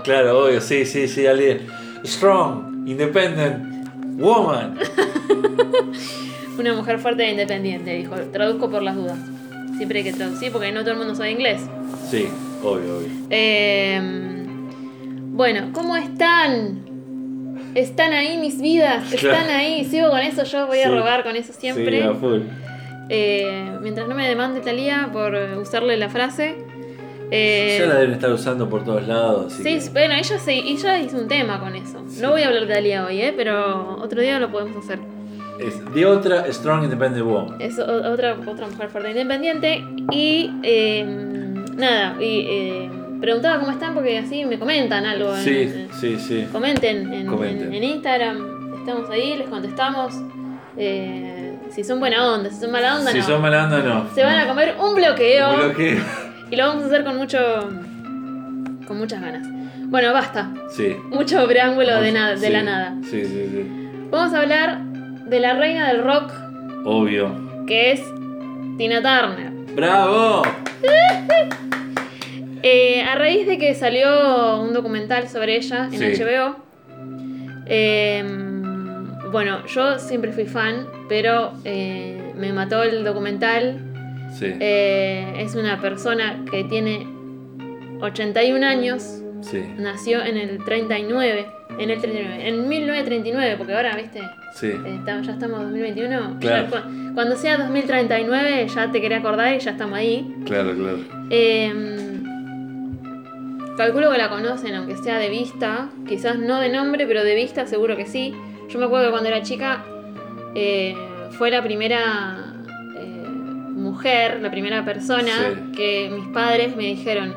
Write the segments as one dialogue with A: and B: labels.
A: ¿no?
B: Claro, obvio, sí, sí, sí, alguien. Strong, independent, woman.
A: Una mujer fuerte e independiente, dijo. Traduzco por las dudas. Siempre hay que traducir porque no todo el mundo sabe inglés.
B: Sí, obvio, obvio.
A: Eh, bueno, ¿cómo están? Están ahí mis vidas, están ahí. Sigo con eso, yo voy a
B: Sí.
A: robar con eso siempre.
B: Sí, a full.
A: Eh, mientras no me demande Talía por usarle la frase. Eh,
B: ya la deben estar usando por todos lados.
A: sí,
B: que-
A: bueno, ella, se, ella hizo un tema con eso.
B: Sí.
A: No voy a hablar de Talía hoy, ¿eh? pero otro día lo podemos hacer.
B: Es de otra Strong Independent Woman.
A: Es otra, otra mujer fuerte e independiente. Y eh, nada, y eh, preguntaba cómo están porque así me comentan algo. en-
B: Sí, sí, sí.
A: Comenten en,
B: Comenten.
A: en- en Instagram, estamos ahí, les contestamos. Eh, si son buena onda, si son mala onda,
B: Si
A: no.
B: son mala onda, no.
A: Se van a comer un bloqueo
B: Bloqueo.
A: Y lo vamos a hacer con mucho. con muchas ganas. Bueno, basta.
B: Sí.
A: Mucho preámbulo de, nada, de
B: Sí,
A: la nada.
B: Sí, sí, sí.
A: Vamos a hablar de la reina del rock,
B: Obvio.
A: que es Tina Turner.
B: ¡Bravo!
A: Eh, a raíz de que salió un documental sobre ella en
B: Sí.
A: HBO, eh, bueno, yo siempre fui fan, pero eh, me mató el documental.
B: Sí,
A: Eh, es una persona que tiene 81 años,
B: sí,
A: nació en el 39, en el 39, en 1939, porque ahora, viste,
B: sí.
A: eh, estamos- ya estamos en 2021.
B: Claro.
A: ya cu- cuando sea 2039 ya te quería acordar y ya estamos ahí.
B: Claro, claro.
A: Eh, calculo que la conocen, aunque sea de vista. Quizás no de nombre, pero de vista seguro que sí. Yo me acuerdo que cuando era chica eh, fue la primera mujer, la primera persona
B: Sí.
A: que mis padres me dijeron.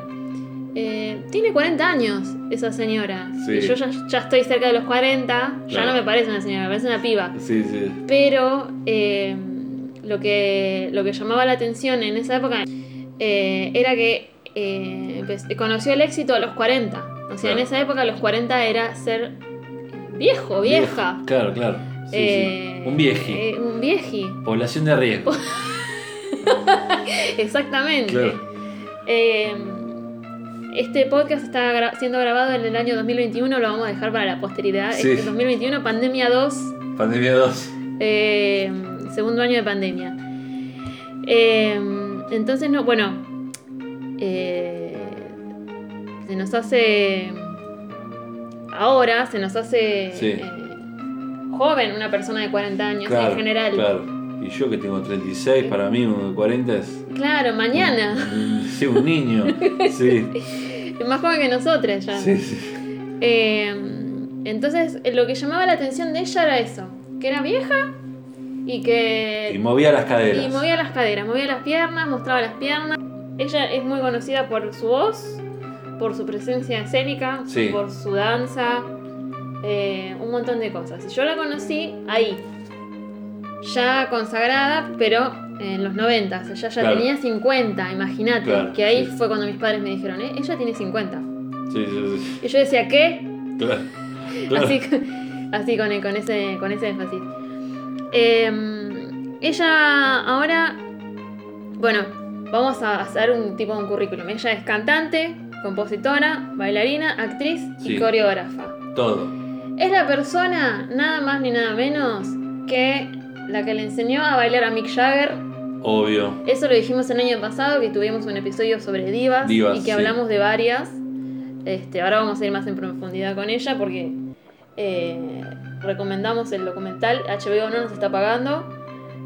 A: eh, tiene 40 años esa señora.
B: Sí.
A: Y yo ya, ya estoy cerca de los 40. Ya no me parece una señora, me parece una piba.
B: Sí, sí.
A: Pero eh, lo, que, lo que llamaba la atención en esa época eh, era que eh, empe- conoció el éxito a los 40. O sea, en esa época los 40 era ser viejo, vieja.
B: Claro, claro.
A: Eh.
B: Un vieji.
A: eh, un vieji,
B: Población de riesgo.
A: exactamente.
B: Claro.
A: Eh, este podcast está gra- siendo grabado en el año 2021, lo vamos a dejar para la posteridad.
B: Sí.
A: Este 2021, pandemia 2,
B: Pandemia 2.
A: Eh, segundo año de pandemia. Eh, entonces, no, bueno, eh, se nos hace, ahora se nos hace
B: Sí.
A: eh, joven una persona de 40 años
B: Claro,
A: en general.
B: Claro. Y yo que tengo 36, para mí uno de 40 es.
A: Claro, mañana.
B: un- Sí, un niño. Sí.
A: Es más joven que nosotras ya.
B: Sí, sí.
A: Eh, entonces, lo que llamaba la atención de ella era eso, que era vieja y que...
B: Y movía las caderas.
A: Y movía las caderas, movía las piernas, mostraba las piernas. Ella es muy conocida por su voz, por su presencia escénica,
B: Sí.
A: por su danza, eh, un montón de cosas. Y yo la conocí ahí, ya consagrada, pero en los 90. Ella ya
B: Claro.
A: tenía 50, imagínate.
B: Claro,
A: que ahí
B: sí.
A: fue cuando mis padres me dijeron, "Eh, ella tiene 50.
B: Sí, sí, sí.
A: Y yo decía, ¿qué?
B: Claro. claro.
A: Así, así con, con, ese, con ese énfasis. Eh, ella ahora, bueno, vamos a hacer un tipo de un currículum. Ella es cantante, compositora, bailarina, actriz y coreógrafa.
B: Todo.
A: Es la persona, nada más ni nada menos, que la que le enseñó a bailar a Mick Jagger.
B: Obvio.
A: Eso lo dijimos el año pasado, que tuvimos un episodio sobre divas,
B: Divas,
A: y que
B: sí.
A: hablamos de varias. Este, ahora vamos a ir más en profundidad con ella porque eh, recomendamos el documental. HBO no nos está pagando.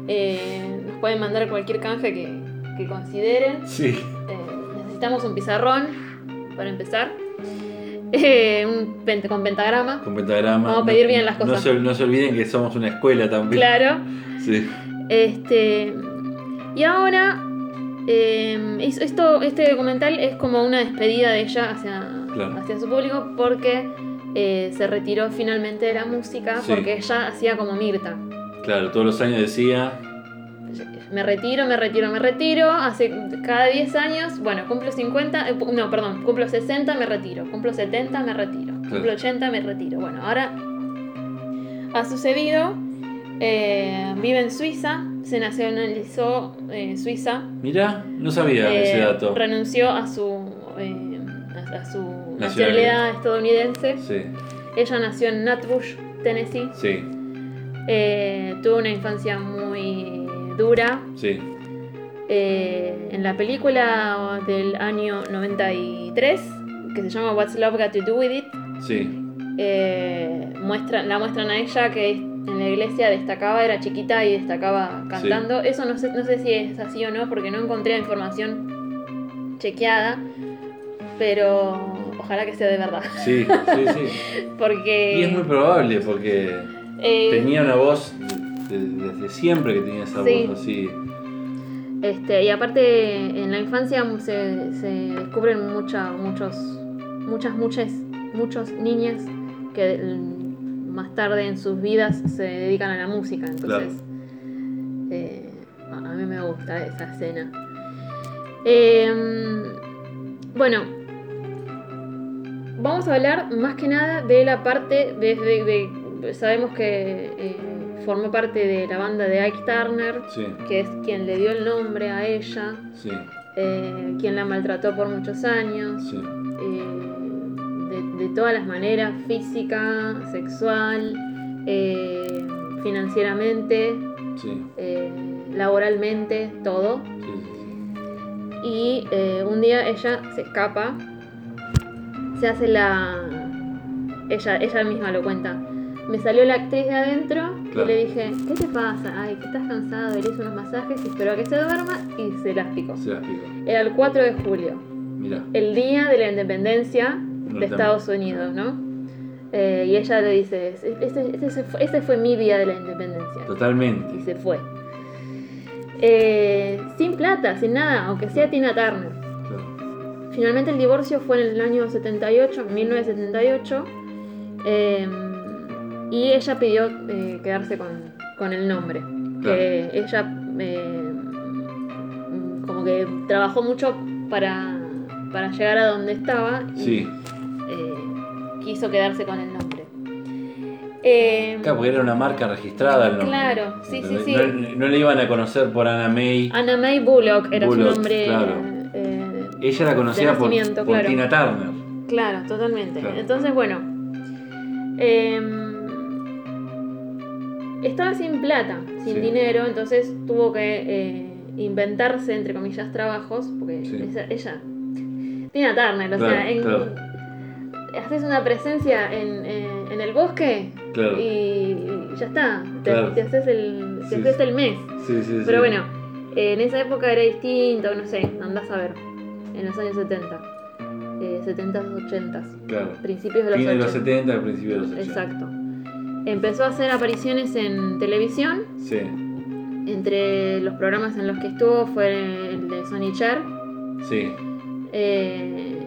A: Eh, nos pueden mandar cualquier canje que, que consideren.
B: Sí.
A: Eh, necesitamos un pizarrón para empezar. Eh, con pentagrama.
B: Con pentagrama.
A: Vamos a pedir bien las cosas.
B: No se, no se olviden que somos una escuela también.
A: Claro.
B: Sí.
A: Este, y ahora, eh, es- esto, este documental es como una despedida de ella hacia,
B: Claro.
A: hacia su público porque eh, se retiró finalmente de la música
B: Sí.
A: porque ella hacía como Mirta.
B: Claro, todos los años decía.
A: Me retiro, me retiro, me retiro. Hace cada 10 años, bueno, cumplo 50, eh, no, perdón, cumplo 60, me retiro. Cumplo 70, me retiro. Cumplo 80, me retiro. Bueno, ahora ha sucedido Eh, vive en Suiza, se nacionalizó eh, Suiza.
B: Mirá, no sabía
A: eh,
B: ese dato.
A: Renunció a su, a, a su
B: Nacionalidad.
A: nacionalidad estadounidense.
B: Sí,
A: Ella nació en Nutbush, Tennessee.
B: sí,
A: tuvo una infancia muy dura.
B: sí.
A: Eh, en la película del año 93, que se llama What's Love Got to Do With It,
B: Sí,
A: eh, muestran, la muestran a ella que en la iglesia destacaba, era chiquita y destacaba cantando. Eso no sé, no sé si es así o no, porque no encontré información chequeada, pero ojalá que sea de verdad.
B: sí, sí, sí.
A: Porque
B: Y es muy probable porque
A: eh,
B: tenía una voz de- de- desde siempre que tenía esa
A: Sí.
B: voz así.
A: Este, y aparte en la infancia se, se descubren mucha, muchos, muchas, muchas, muchos niñas que mm, más tarde en sus vidas se dedican a la música. Entonces, eh, a mí me gusta esa escena. Em, bueno, vamos a hablar más que nada de la parte de- sabemos que eh, formó parte de la banda de Ike Turner
B: Sí,
A: que es quien le dio el nombre a ella,
B: sí,
A: eh, quien la maltrató por muchos años,
B: sí.
A: eh, de, de todas las maneras, física, sexual, eh, financieramente, laboralmente, todo. Y un día ella se escapa, se hace la... Ella, ella misma lo cuenta. Me salió la actriz de adentro
B: Claro.
A: y le dije, ¿qué te pasa? Ay, que estás cansado, le hice unos masajes y esperó a que se duerma y se las picó.
B: Se las pico.
A: Era el 4 de julio,
B: Mira,
A: el día de la independencia de. Estados Unidos, ¿no? Eh, y ella le dice, ese, ese fue, ese fue mi día de la independencia. Y
B: totalmente.
A: se fue. Eh, sin plata, sin nada, aunque sea Tina Turner.
B: Claro.
A: Finalmente el divorcio fue en el año 78, 1978. eh, y ella pidió eh, quedarse con, con el nombre. Que ella eh, como que trabajó mucho para, para llegar a donde estaba y
B: Sí,
A: eh, quiso quedarse con el nombre.
B: Claro, porque era una marca registrada el nombre.
A: Claro, sí, sí, sí.
B: No, no le iban a conocer por Anna May.
A: Anna May Bullock era
B: Bullock,
A: su nombre.
B: claro.
A: eh,
B: Ella la conocía por, por
A: claro.
B: Tina Turner.
A: Claro, totalmente.
B: Claro.
A: Entonces, bueno. em, estaba sin plata, sin
B: Sí.
A: dinero, entonces tuvo que eh, inventarse, entre comillas, trabajos, porque
B: Sí.
A: esa- ella. Tina Turner, o
B: Claro,
A: sea, en-
B: claro.
A: haces una presencia en, en- en el bosque
B: Claro.
A: y, y ya está. Te, te haces, el, te
B: Sí,
A: haces el mes. Pero bueno, eh, en esa época era distinto, no sé, andás a ver. En los años 70. Eh, 70, 80,
B: Claro.
A: principios de los
B: Fin de
A: 80.
B: los 70, al principio de los 80.
A: Exacto. Empezó a hacer apariciones en televisión.
B: Sí,
A: Entre los programas en los que estuvo fue el de Sonny Cher.
B: sí,
A: eh,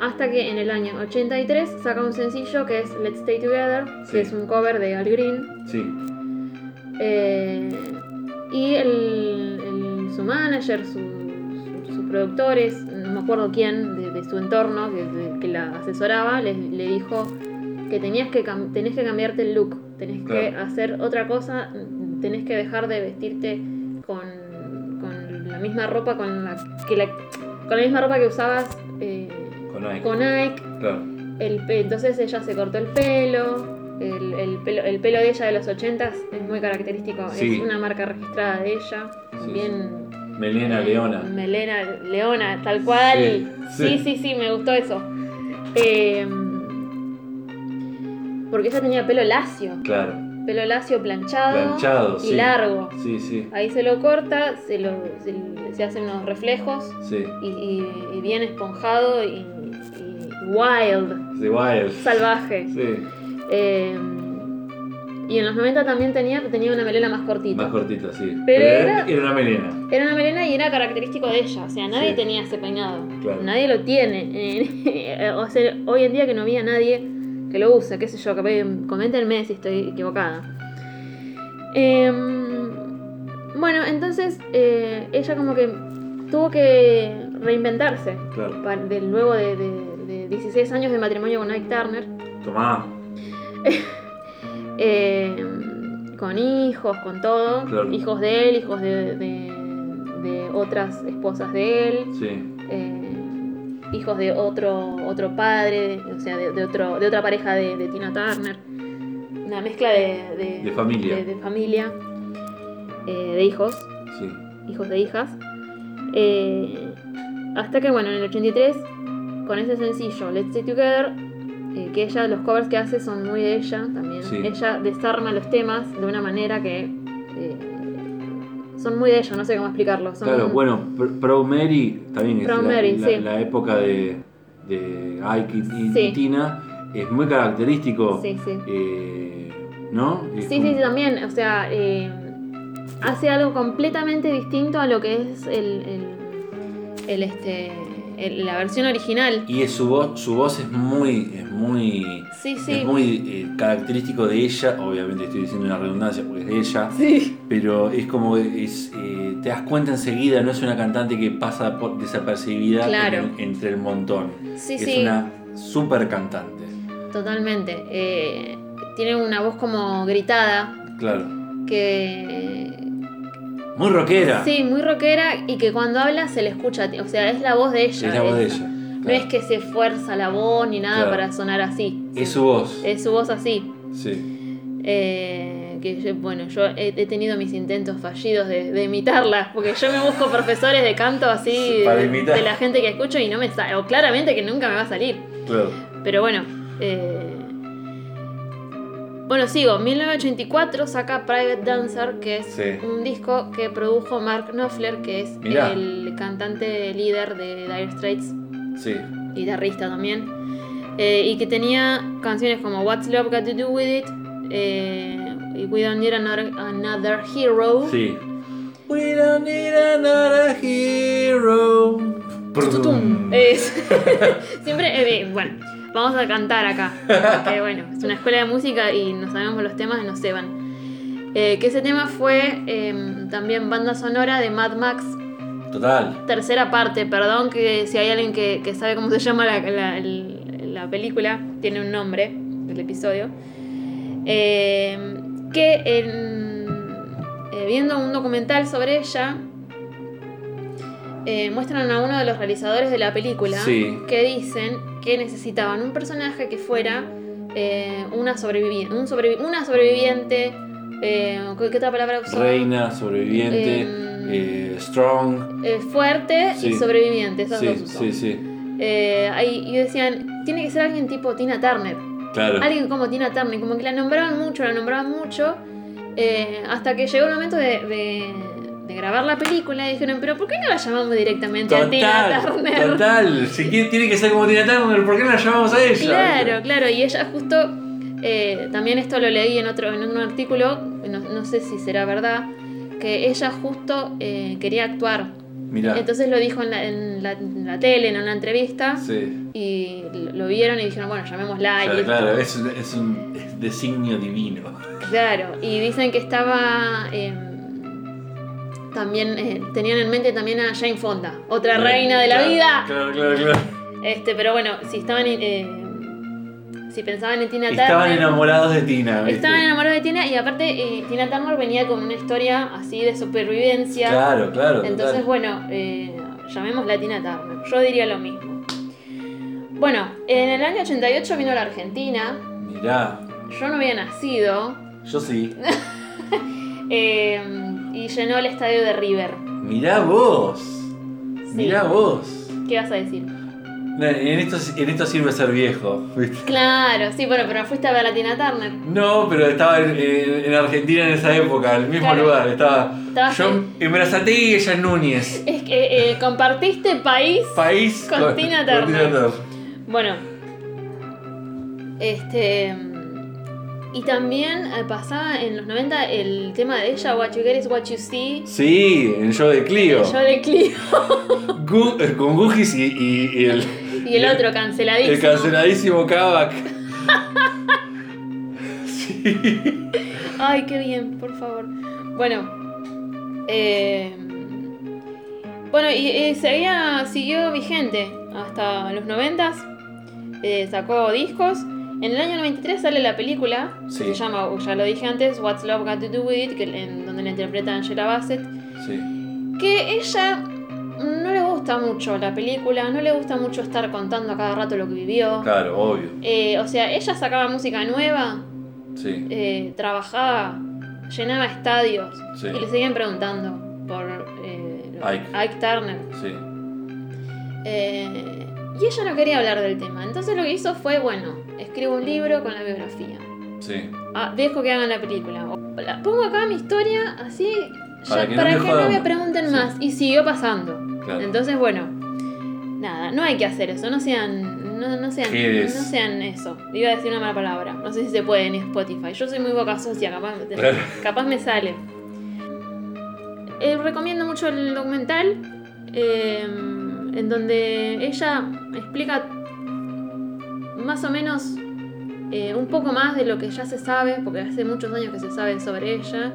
A: hasta que en el año 83 saca un sencillo que es Let's Stay Together,
B: Sí.
A: que es un cover de Al Green.
B: sí.
A: Eh, y el, el- su manager, su- su- sus productores, no me acuerdo quién de, de su entorno que, de- que la asesoraba, le, le dijo que tenías que tenés que cambiarte el look, tenés que hacer otra cosa, tenés que dejar de vestirte con, con la misma ropa con la que la, con la misma ropa que usabas eh,
B: Con Nike.
A: con Nike.
B: Claro.
A: El pe- entonces ella se cortó el pelo. El, el pelo. el pelo de ella de los 80 es muy característico.
B: Sí.
A: Es una marca registrada de ella.
B: Sí,
A: bien.
B: Melena
A: eh,
B: Leona.
A: Melena Leona, tal cual.
B: Sí,
A: Sí,
B: sí.
A: sí, sí, me gustó eso. Eh, porque ella tenía pelo lacio.
B: Claro.
A: Pelo lacio planchado.
B: Planchado,
A: y
B: sí.
A: largo.
B: Sí, sí,
A: Ahí se lo corta, se, lo, se, se hacen unos reflejos
B: sí.
A: y, y- y bien esponjado y, y wild,
B: The Wild.
A: salvaje.
B: Sí,
A: Eh, y en los 90 también tenía, tenía una melena más cortita.
B: más cortita, sí.
A: Pero
B: era,
A: era-
B: una melena.
A: Era una melena y era característico de ella. O sea, nadie
B: Sí.
A: tenía ese peinado.
B: Claro.
A: Nadie lo tiene. O sea, hoy en día que no había nadie que lo use, qué sé yo, coméntenme si estoy equivocada. Em, bueno, entonces eh, ella como que tuvo que reinventarse.
B: Claro.
A: pa- de- luego de, de- de 16 años de matrimonio con Ike Turner.
B: Tomá.
A: Eh, con hijos, con todo.
B: Claro.
A: Hijos de él, hijos de, de- de otras esposas de él.
B: Sí.
A: eh, hijos de otro, otro padre, o sea, de, de otro, de otra pareja de, de Tina Turner. Una mezcla de, de,
B: familia.
A: de- familia, eh, de hijos,
B: Sí.
A: hijos de hijas. Eh, hasta que, bueno, en el 83, con ese sencillo, Let's Stay Together, eh, que ella, los covers que hace son muy de ella también.
B: Sí.
A: Ella desarma los temas de una manera que eh, son muy de ella, no sé cómo explicarlo. Son
B: Claro, bueno, Pr- Proud Mary también es la,
A: Mary,
B: la-
A: sí.
B: la época de, de Ike y. Tina. Es muy característico.
A: Sí, sí.
B: eh, ¿No? Es
A: Sí,
B: como-
A: sí, sí, también, o sea, eh, hace algo completamente distinto a lo que es el, el, el, este, el- la versión original.
B: Y es su voz, su voz es muy, es muy,
A: Sí, sí.
B: es muy eh, característico de ella. Obviamente estoy diciendo una redundancia porque es de ella.
A: Sí.
B: Pero es como es, eh, te das cuenta enseguida, no es una cantante que pasa por- desapercibida
A: Claro.
B: en entre el montón. Es una super cantante.
A: Totalmente. Eh, tiene una voz como gritada,
B: Claro.
A: que...
B: Muy rockera.
A: Sí, muy rockera y que cuando habla se le escucha, o sea, es la voz de ella.
B: es la voz de ella.
A: No es que se esfuerza la voz ni nada
B: Claro.
A: para sonar así.
B: Es su voz.
A: Es su voz así.
B: Sí.
A: Eh, que yo- bueno, yo he, he tenido mis intentos fallidos de, de imitarla, porque yo me busco profesores de canto así
B: para
A: de, de la gente que escucho y no me sale, o claramente que nunca me va a salir.
B: Claro.
A: Pero bueno, eh, bueno, sigo. 1984 saca Private Dancer, que es
B: Sí.
A: un disco que produjo Mark Knopfler, que es
B: Mirá.
A: el cantante líder de Dire Straits,
B: Sí.
A: guitarrista también, eh, y que tenía canciones como What's Love Got to Do With It, eh, y We Don't Need Another, Another Hero.
B: Sí. We don't need another hero.
A: Es- Siempre, eh, bueno, vamos a cantar acá. Porque bueno, es una escuela de música y no sabemos los temas y nos ceban. Eh, que ese tema fue eh, también banda sonora de Mad Max,
B: Total.
A: tercera parte, perdón que si hay alguien que, que sabe cómo se llama la, la- el- la película, tiene un nombre, el episodio. Eh, que en- eh, viendo un documental sobre ella, eh, muestran a uno de los realizadores de la película
B: Sí.
A: que dicen que necesitaban un personaje que fuera eh, una, sobrevivi- un sobrevi- una sobreviviente. eh, ¿Qué otra palabra usó?
B: Reina, sobreviviente,
A: Em,
B: eh, strong.
A: Eh, fuerte
B: Sí.
A: y sobreviviente, esas
B: Sí,
A: dos usó.
B: sí, sí.
A: Ahí- y decían, tiene que ser alguien tipo Tina Turner.
B: Claro.
A: Alguien como Tina Turner, como que la nombraban mucho, la nombraban mucho, hasta que llegó el momento de, de- de grabar la película dijeron, pero ¿por qué no la llamamos directamente a Tina Turner?
B: total. Si quiere- tiene que ser como Tina Turner, ¿por qué no la llamamos a ella?
A: Claro, claro, y ella justo, eh, también esto lo leí en otro, en un artículo, no, no sé si será verdad, que ella justo eh, quería actuar.
B: Mirá.
A: Entonces lo dijo en la, en la- en la tele, en una entrevista,
B: Sí.
A: y lo lo vieron y dijeron, bueno, llamémosla. y
B: Claro, es un, es un es designio divino.
A: Claro, y dicen que estaba. eh, también eh, tenían en mente también a Jane Fonda, otra reina de la
B: Claro,
A: vida.
B: Claro, claro, claro.
A: Este, pero bueno, si estaban eh, si pensaban en Tina
B: Estaban
A: Turner,
B: enamorados de Tina. ¿viste?
A: estaban enamorados de Tina y aparte eh, Tina Turner venía con una historia así de supervivencia.
B: Claro, claro.
A: Entonces,
B: total.
A: bueno, eh, llamémosla Tina Turner. Yo diría lo mismo. Bueno, en el año 88 vino a la Argentina.
B: Mirá,
A: Yo no había nacido.
B: yo sí.
A: eh, y llenó el estadio de River.
B: Mirá vos.
A: Sí.
B: Mirá vos.
A: ¿Qué vas a decir?
B: No, En esto, en esto sirve ser viejo. ¿viste?
A: Claro, sí, bueno, pero fuiste a ver a Tina Turner.
B: No, pero estaba en, en- en Argentina en esa época, en el mismo
A: Claro.
B: lugar. Estaba yo en Brazatí y ella en Núñez.
A: Es que eh, compartiste país.
B: País
A: Con Tina Turner.
B: Turner.
A: Bueno, este. Y también eh, pasaba en los 90 el tema de ella, What You Get is What You See.
B: Sí, en el show de Clio.
A: Yo de Clio.
B: Gu- eh, con Gugis y, y- y el,
A: Y el otro, canceladísimo.
B: el canceladísimo Kavak. sí.
A: Ay, qué bien, por favor. Bueno. eh, bueno, y, y seguía, siguió vigente hasta los noventas. eh, sacó discos En el año 93 sale la película,
B: Sí.
A: se llama, ya lo dije antes, What's Love Got to Do With It, que, en donde la interpreta Angela Bassett,
B: Sí.
A: que ella no le gusta mucho la película, no le gusta mucho estar contando a cada rato lo que vivió.
B: Claro, obvio.
A: Eh, o sea, ella sacaba música nueva,
B: Sí.
A: eh, trabajaba, llenaba estadios
B: Sí.
A: y le seguían preguntando por eh,
B: Ike.
A: Ike Turner.
B: Sí.
A: Y ella no quería hablar del tema. Entonces lo que hizo fue, bueno, escribo un libro con la biografía.
B: Sí.
A: Ah, dejo que hagan la película. La pongo acá mi historia así
B: Para
A: ya-
B: que no me
A: que
B: jodan
A: no me
B: más.
A: pregunten
B: Sí.
A: más. Y siguió pasando.
B: Claro.
A: Entonces, bueno, nada, no hay que hacer eso. No sean, no, no sean, no sean eso. Iba a decir una mala palabra. No sé si se puede en Spotify. Yo soy muy boca sucia, capaz,
B: Claro.
A: capaz me sale. Eh, recomiendo mucho el documental. eh, en donde ella explica más o menos eh, un poco más de lo que ya se sabe, porque hace muchos años que se sabe sobre ella,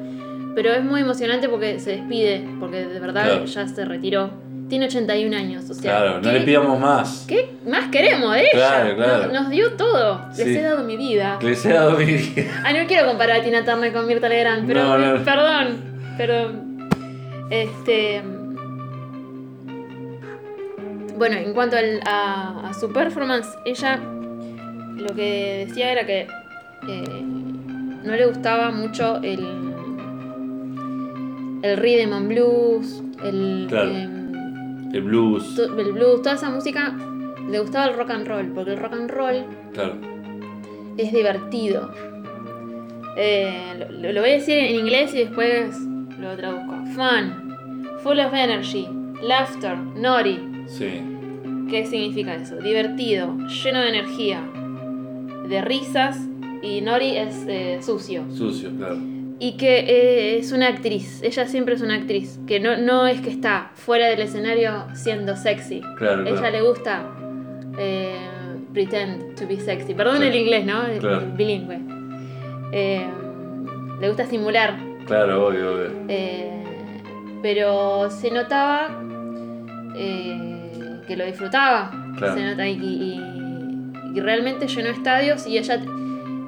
A: pero es muy emocionante porque se despide, porque de verdad
B: Claro.
A: ya se retiró. Tiene 81 años, o sea,
B: Claro, no
A: ¿qué,
B: le pidamos más.
A: qué más queremos de ella?
B: Claro, claro.
A: Nos, nos dio todo, les
B: Sí.
A: he dado mi vida.
B: Les he dado mi vida.
A: Ay, no quiero comparar a Tina Turner con Mirta Legrand, pero
B: No, no.
A: perdón, perdón. Este. Bueno, en cuanto al- a, a su performance, ella lo que decía era que eh, no le gustaba mucho el, el rhythm and blues, el,
B: Claro.
A: em,
B: El blues.
A: to- el blues, toda esa música. Le gustaba el rock and roll, porque el rock and roll
B: Claro.
A: es divertido. Eh, lo, lo voy a decir en inglés y después lo traduzco. Fun, full of energy, laughter, naughty.
B: Sí.
A: ¿Qué significa eso? Divertido, lleno de energía, de risas y naughty es eh, sucio.
B: Sucio, claro.
A: Y que eh, es una actriz, ella siempre es una actriz, que no, no es que está fuera del escenario siendo sexy.
B: Claro,
A: Ella
B: claro.
A: le gusta eh, pretend to be sexy. Perdón
B: Claro.
A: el inglés, ¿no?
B: Claro.
A: bilingüe. Le gusta simular.
B: Claro, obvio, obvio.
A: pero se notaba eh, que lo disfrutaba.
B: Claro.
A: Se nota y, y- y realmente llenó estadios y ella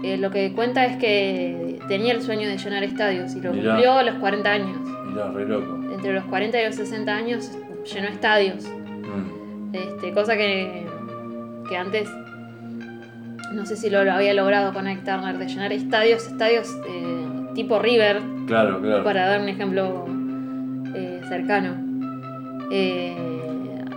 A: eh, lo que cuenta es que tenía el sueño de llenar estadios y lo
B: Mirá.
A: cumplió a los 40 años.
B: Mirá, re loco.
A: Entre los 40 y los 60 años llenó estadios.
B: Mm.
A: Este, cosa que, que antes no sé si lo, lo había logrado con Ike Turner, de llenar estadios, estadios eh, tipo River,
B: Claro, claro.
A: para dar un ejemplo eh, cercano. Eh,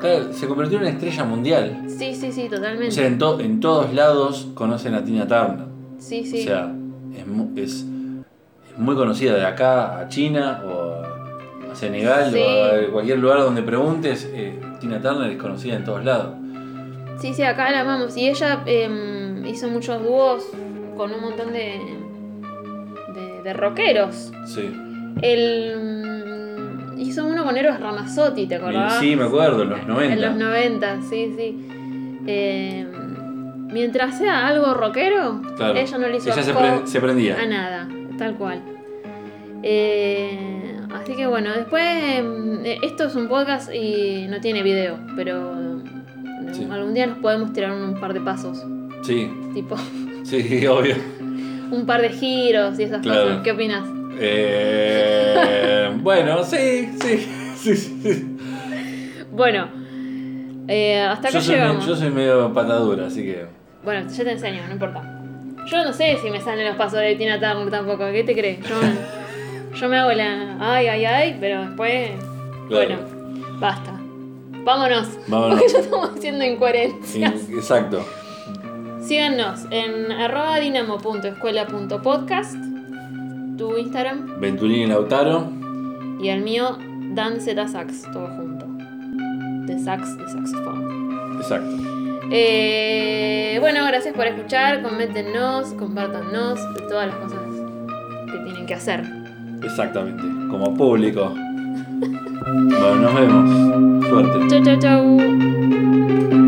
B: Claro, se convirtió en una estrella mundial.
A: sí, sí, sí,
B: O
A: totalmente.
B: sea, en, to- en todos lados conocen a Tina Turner.
A: sí, sí.
B: O sea, es, mu- es, es muy conocida de acá a China o a, Senegal
A: Sí.
B: o a cualquier lugar donde preguntes. eh, Tina Turner es conocida en todos lados.
A: sí, sí, acá la amamos. Y ella eh, hizo muchos dúos con un montón de, de, de rockeros.
B: Sí.
A: El, hizo uno con Eros Ramazzotti, ¿te acordás?
B: Sí, me acuerdo, en los 90.
A: En los 90, sí, sí. Eh, mientras sea algo rockero,
B: Claro.
A: ella no le hizo
B: Ella se, pre- se prendía.
A: a nada, tal cual. Eh, así que bueno, después eh, esto es un podcast y no tiene video, pero
B: Sí.
A: algún día nos podemos tirar un par de pasos,
B: Sí,
A: tipo
B: sí, obvio.
A: un par de giros y esas
B: Claro.
A: cosas. ¿Qué opinas?
B: Eh, bueno, sí, sí, sí, sí.
A: Bueno, eh, hasta acá
B: Yo soy,
A: llegamos.
B: yo soy medio patadura, así que.
A: Bueno, yo te enseño, no importa. Yo no sé si me salen los pasos de Tina Turner tampoco, ¿qué te crees? Yo, yo me hago la ay, ay, ay, pero después.
B: Claro.
A: Bueno, basta. Vámonos.
B: Vámonos.
A: Porque ya estamos haciendo incoherencias.
B: in- Exacto.
A: Síganos en arroba dinamo.escuela.podcast, tu Instagram,
B: Venturini Lautaro.
A: y el mío, Dan Z Sax, todo junto. De sax, de saxofón.
B: Exacto.
A: Eh, bueno, gracias por escuchar, coméntenos, compártanos, de todas las cosas que tienen que hacer.
B: Exactamente. Como público. Bueno, nos vemos. Suerte.
A: Chau, chau, chau.